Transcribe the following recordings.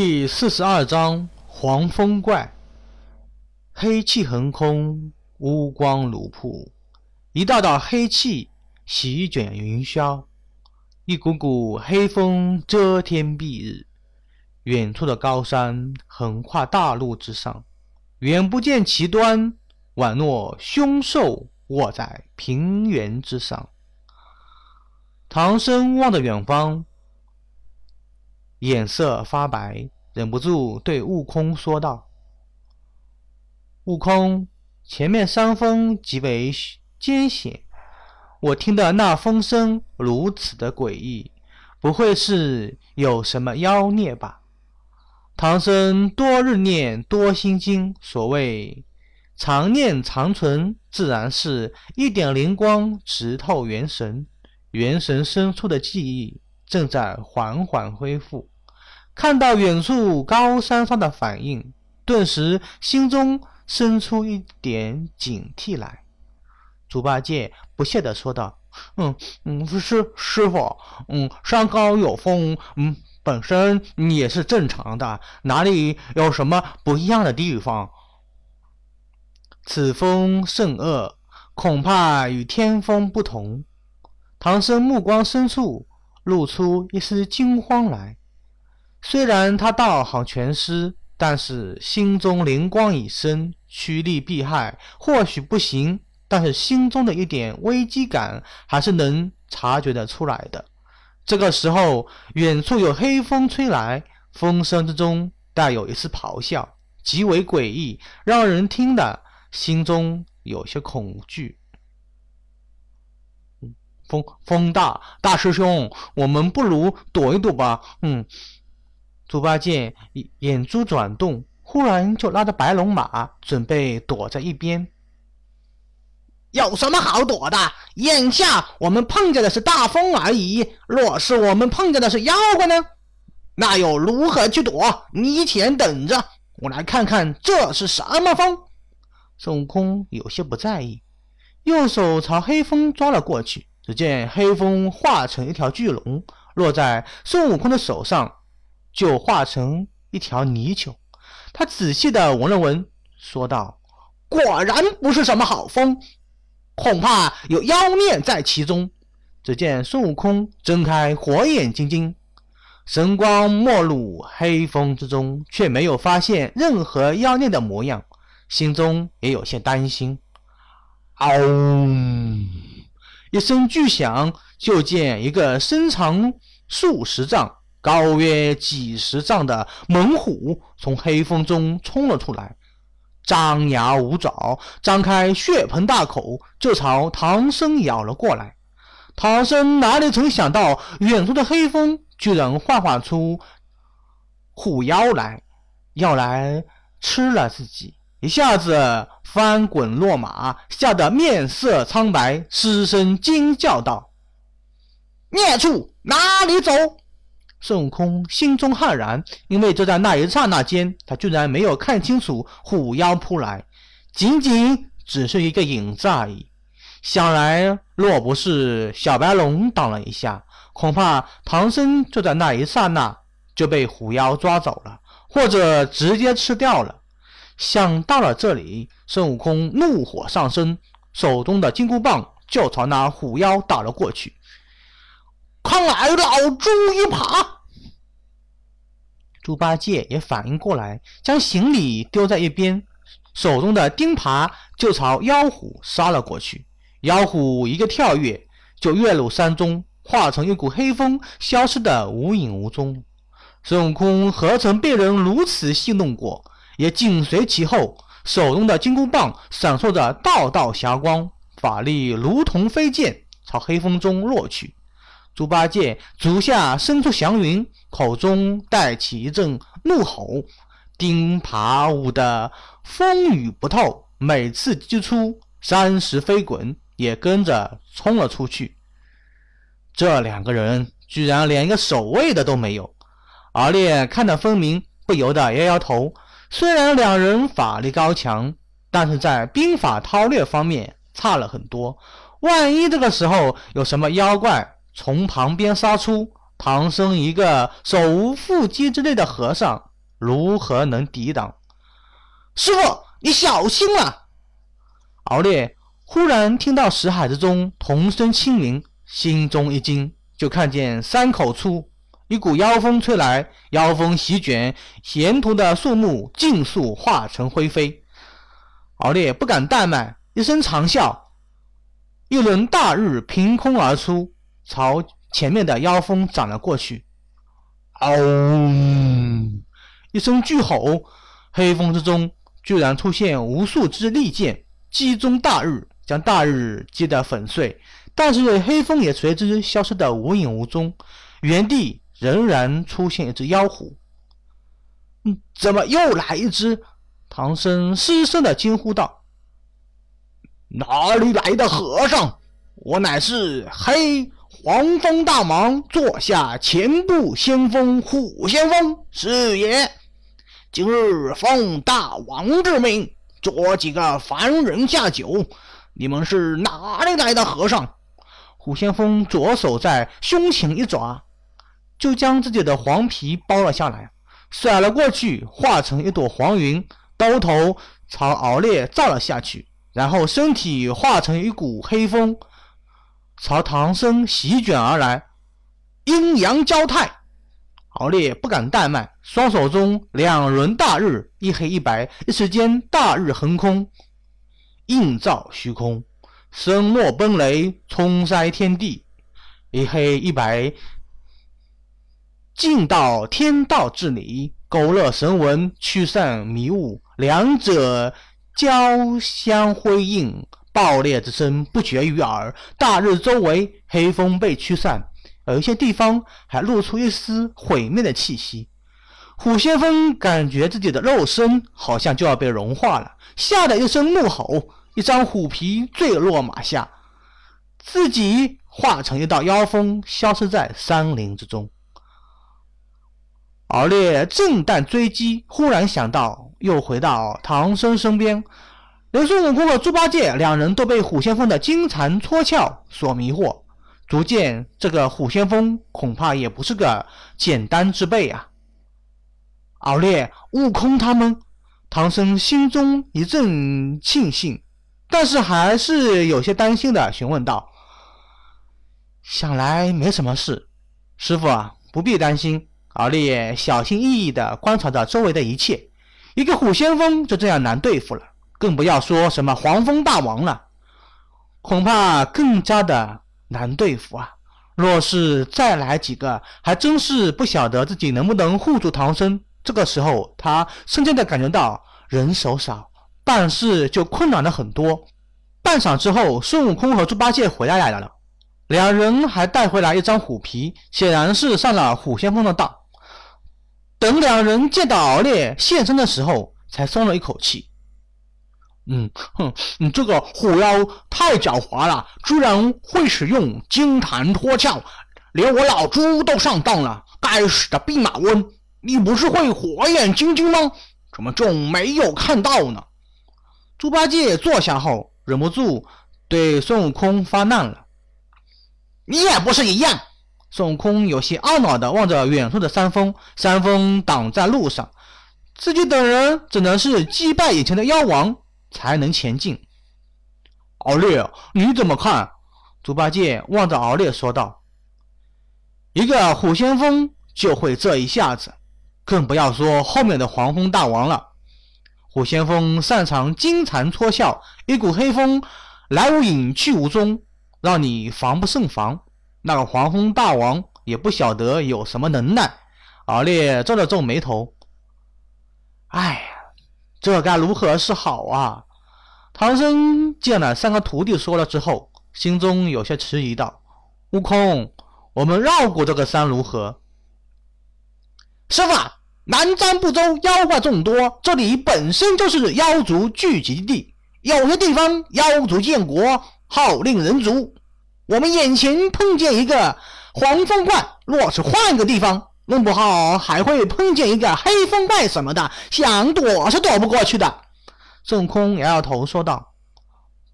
第四十二章黄风怪。黑气横空，乌光如瀑，一道道黑气席卷云霄，一股股黑风遮天蔽日。远处的高山横跨大陆之上，远不见其端，宛若凶兽卧在平原之上。唐僧望着远方，眼色发白，忍不住对悟空说道：“悟空，前面山峰极为艰险，我听的那风声如此的诡异，不会是有什么妖孽吧？”唐僧多日念多心经，所谓常念常存，自然是一点灵光直透元神。元神深处的记忆正在缓缓恢复，看到远处高山上的反应，顿时心中生出一点警惕来。猪八戒不屑地说道：“嗯嗯，师师傅，嗯，山高有风，嗯，本身也是正常的，哪里有什么不一样的地方？此风甚恶，恐怕与天风不同。”唐僧目光深处露出一丝惊慌来，虽然他道行全失，但是心中灵光已生，趋利避害或许不行，但是心中的一点危机感还是能察觉得出来的。这个时候，远处有黑风吹来，风声之中带有一丝咆哮，极为诡异，让人听得心中有些恐惧。风风大，大师兄，我们不如躲一躲吧。嗯，猪八戒眼珠转动，忽然就拉着白龙马准备躲在一边。有什么好躲的？眼下我们碰见的是大风而已。若是我们碰见的是妖怪呢？那又如何去躲？你且等着，我来看看这是什么风。孙悟空有些不在意，右手朝黑风抓了过去。只见黑风化成一条巨龙，落在孙悟空的手上，就化成一条泥鳅。他仔细的闻了闻，说道：“果然不是什么好风，恐怕有妖孽在其中。”只见孙悟空睁开火眼金睛，神光没入黑风之中，却没有发现任何妖孽的模样，心中也有些担心。嗷！一声巨响，就见一个身长数十丈、高约几十丈的猛虎从黑风中冲了出来，张牙舞爪，张开血盆大口，就朝唐僧咬了过来。唐僧哪里曾想到，远处的黑风居然幻化出虎妖来，要来吃了自己。一下子翻滚落马，吓得面色苍白，失声惊叫道：“孽畜，哪里走！”孙悟空心中骇然，因为就在那一刹那间，他居然没有看清楚虎妖扑来，仅仅只是一个影子而已。想来，若不是小白龙挡了一下，恐怕唐僧就在那一刹那就被虎妖抓走了，或者直接吃掉了。想到了这里，孙悟空怒火上升，手中的金箍棒就朝那虎妖打了过去。看来老猪一耙！猪八戒也反应过来，将行李丢在一边，手中的钉耙就朝妖虎杀了过去。妖虎一个跳跃，就跃入山中，化成一股黑风，消失得无影无踪。孙悟空何曾被人如此戏弄过？也紧随其后，手中的金箍棒闪烁着道道霞光，法力如同飞剑朝黑风中落去。猪八戒足下伸出祥云，口中带起一阵怒吼，钉耙舞得风雨不透，每次击出，山石飞滚，也跟着冲了出去。这两个人居然连一个守卫的都没有，敖烈看得分明，不由得摇摇头。虽然两人法力高强，但是在兵法韬略方面差了很多。万一这个时候有什么妖怪从旁边杀出，唐僧一个手无缚鸡之力的和尚如何能抵挡？师傅，你小心啊！敖烈忽然听到识海之中童声轻鸣，心中一惊，就看见山口处一股妖风吹来，妖风席卷，沿途的树木尽数化成灰飞。敖烈不敢怠慢，一声长啸，一轮大日凭空而出，朝前面的妖风斩了过去。嗷！一声巨吼，黑风之中居然出现无数支利剑。击中大日，将大日击得粉碎，但是黑风也随之消失得无影无踪，原地仍然出现一只妖狐。嗯，怎么又来一只？唐僧失声的惊呼道：“哪里来的和尚？我乃是黑黄风大王座下前部先锋虎先锋是也。今日奉大王之命。”捉几个凡人下酒，你们是哪里来的和尚？虎先锋左手在胸前一抓，就将自己的黄皮剥了下来，甩了过去，化成一朵黄云，刀头朝敖烈照了下去，然后身体化成一股黑风，朝唐僧席卷而来，阴阳交泰。敖烈不敢怠慢，双手中两轮大日，一黑一白，一时间大日横空，映照虚空，声莫奔雷，冲塞天地；一黑一白，尽到天道之理，勾勒神纹，驱散迷雾。两者交相辉映，爆裂之声不绝于耳。大日周围黑风被驱散。有一些地方还露出一丝毁灭的气息，虎先锋感觉自己的肉身好像就要被融化了，吓得一声怒吼，一张虎皮坠落马下，自己化成一道妖风，消失在山林之中。敖烈正待追击，忽然想到，又回到唐僧身边，连孙悟空和猪八戒两人都被虎先锋的金蝉脱壳所迷惑。足见这个虎先锋恐怕也不是个简单之辈啊！敖烈、悟空他们，唐僧心中一阵庆幸，但是还是有些担心的，询问道：“想来没什么事，师傅啊，不必担心。”敖烈小心翼翼地观察着周围的一切，一个虎先锋就这样难对付了，更不要说什么黄蜂大王了，恐怕更加的。难对付啊！若是再来几个，还真是不晓得自己能不能护住唐僧。这个时候，他深切的感觉到人手少，办事就困难了很多。半晌之后，孙悟空和猪八戒回来了，两人还带回来一张虎皮，显然是上了虎先锋的当。等两人见到敖烈现身的时候，才松了一口气。嗯，哼，你这个虎妖太狡猾了，居然会使用金蝉脱壳，连我老猪都上当了。该死的弼马温，你不是会火眼金睛吗？怎么就没有看到呢？猪八戒坐下后，忍不住对孙悟空发难了。你也不是一样。孙悟空有些懊恼地望着远处的山峰，山峰挡在路上，自己等人只能是击败眼前的妖王。才能前进。敖烈，你怎么看？猪八戒望着敖烈说道：“一个虎先锋就会这一下子，更不要说后面的黄风大王了。虎先锋擅长金蝉脱壳，一股黑风来无影去无踪，让你防不胜防。那个黄风大王也不晓得有什么能耐。”敖烈皱了皱眉头：“哎。”这该如何是好啊？唐僧见了三个徒弟说了之后，心中有些迟疑道：“悟空，我们绕过这个山如何？”师傅，南瞻部洲妖怪众多，这里本身就是妖族聚集地，有些地方妖族建国，号令人族。我们眼前碰见一个黄风怪，若是换个地方。弄不好还会碰见一个黑风怪什么的，想躲是躲不过去的。孙悟空摇摇头说道：“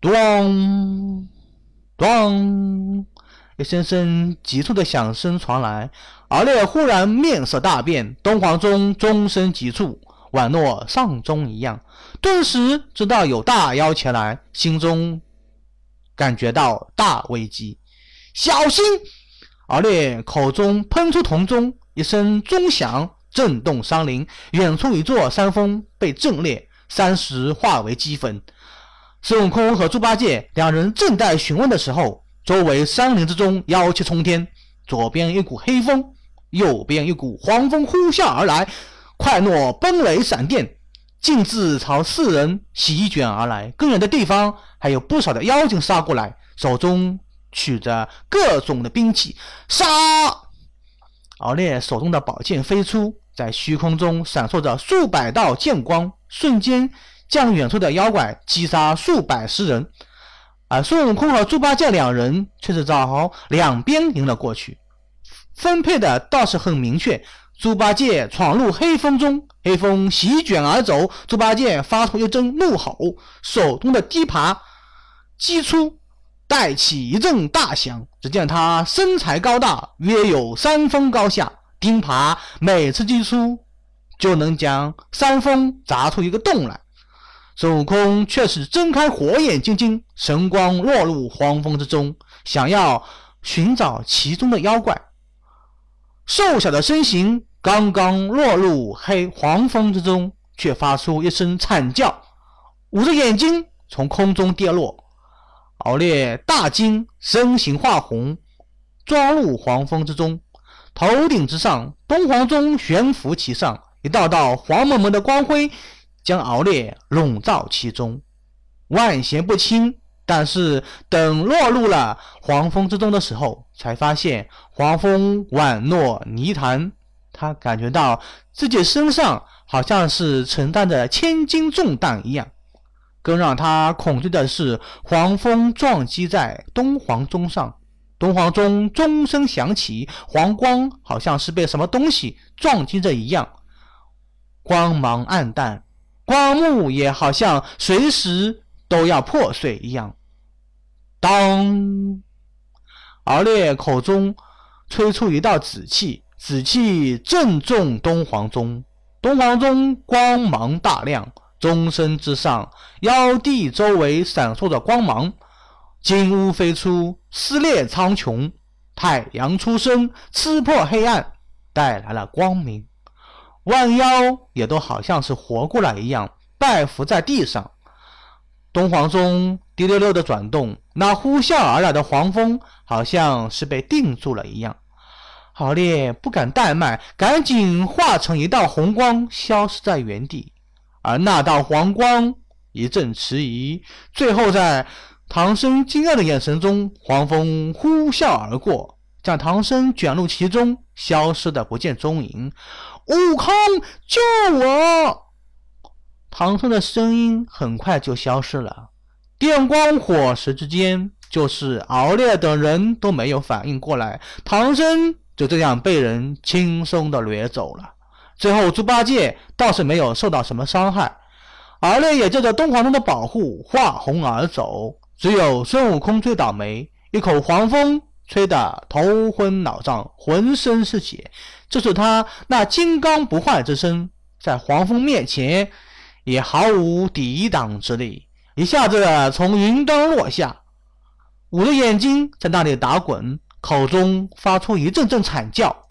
咚咚！”一声声急促的响声传来，敖烈忽然面色大变，东皇钟钟声急促，宛若丧钟一样，顿时知道有大妖前来，心中感觉到大危机，小心！敖烈口中喷出铜钟，一声钟响，震动山林，远处一座山峰被震裂，山石化为齑粉。孙悟空和猪八戒两人正在询问的时候，周围山林之中妖气冲天，左边一股黑风，右边一股黄风呼啸而来，快若奔雷闪电，径自朝四人席卷而来。更远的地方还有不少的妖精杀过来，手中。取着各种的兵器，杀！敖烈手中的宝剑飞出，在虚空中闪烁着数百道剑光，瞬间将远处的妖怪击杀数百十人。而孙悟空和猪八戒两人却是朝两边迎了过去，分配的倒是很明确。猪八戒闯入黑风中，黑风席卷而走，猪八戒发出一阵怒吼，手中的钉耙击出。带起一阵大响，只见他身材高大，约有三分高下，钉耙每次击出就能将山峰砸出一个洞来。孙悟空却是睁开火眼金睛，神光落入黄风之中，想要寻找其中的妖怪。瘦小的身形刚刚落入黑黄风之中，却发出一声惨叫，捂着眼睛从空中跌落。敖烈大惊，身形化红，钻入黄风之中。头顶之上，东皇钟悬浮其上，一道道黄蒙蒙的光辉将敖烈笼罩其中，万邪不侵。但是等落入了黄风之中的时候，才发现黄风宛若泥潭，他感觉到自己身上好像是承担着千斤重担一样。更让他恐惧的是，黄蜂撞击在东皇钟上，东皇钟钟声响起，黄光好像是被什么东西撞击着一样，光芒暗淡，光幕也好像随时都要破碎一样。当，敖烈口中吹出一道紫气，紫气正中东皇钟，东皇钟光芒大亮。钟声之上，妖帝周围闪烁着光芒，金乌飞出，撕裂苍穹；太阳出生，刺破黑暗，带来了光明。万妖也都好像是活过来一样，拜伏在地上。东皇钟滴溜溜的转动，那呼啸而来的黄风，好像是被定住了一样。敖烈不敢怠慢，赶紧化成一道红光，消失在原地。而那道黄光一阵迟疑，最后在唐僧惊讶的眼神中，黄风呼啸而过，将唐僧卷入其中，消失的不见踪影。悟空，救我！唐僧的声音很快就消失了。电光火石之间，就是敖烈等人都没有反应过来，唐僧就这样被人轻松的掠走了。最后，猪八戒倒是没有受到什么伤害，敖烈也借着东皇钟的保护化红而走。只有孙悟空最倒霉，一口黄风吹得头昏脑胀，浑身是血，这是他那金刚不坏之身，在黄风面前也毫无抵挡之力，一下子从云端落下，捂着眼睛在那里打滚，口中发出一阵阵惨叫。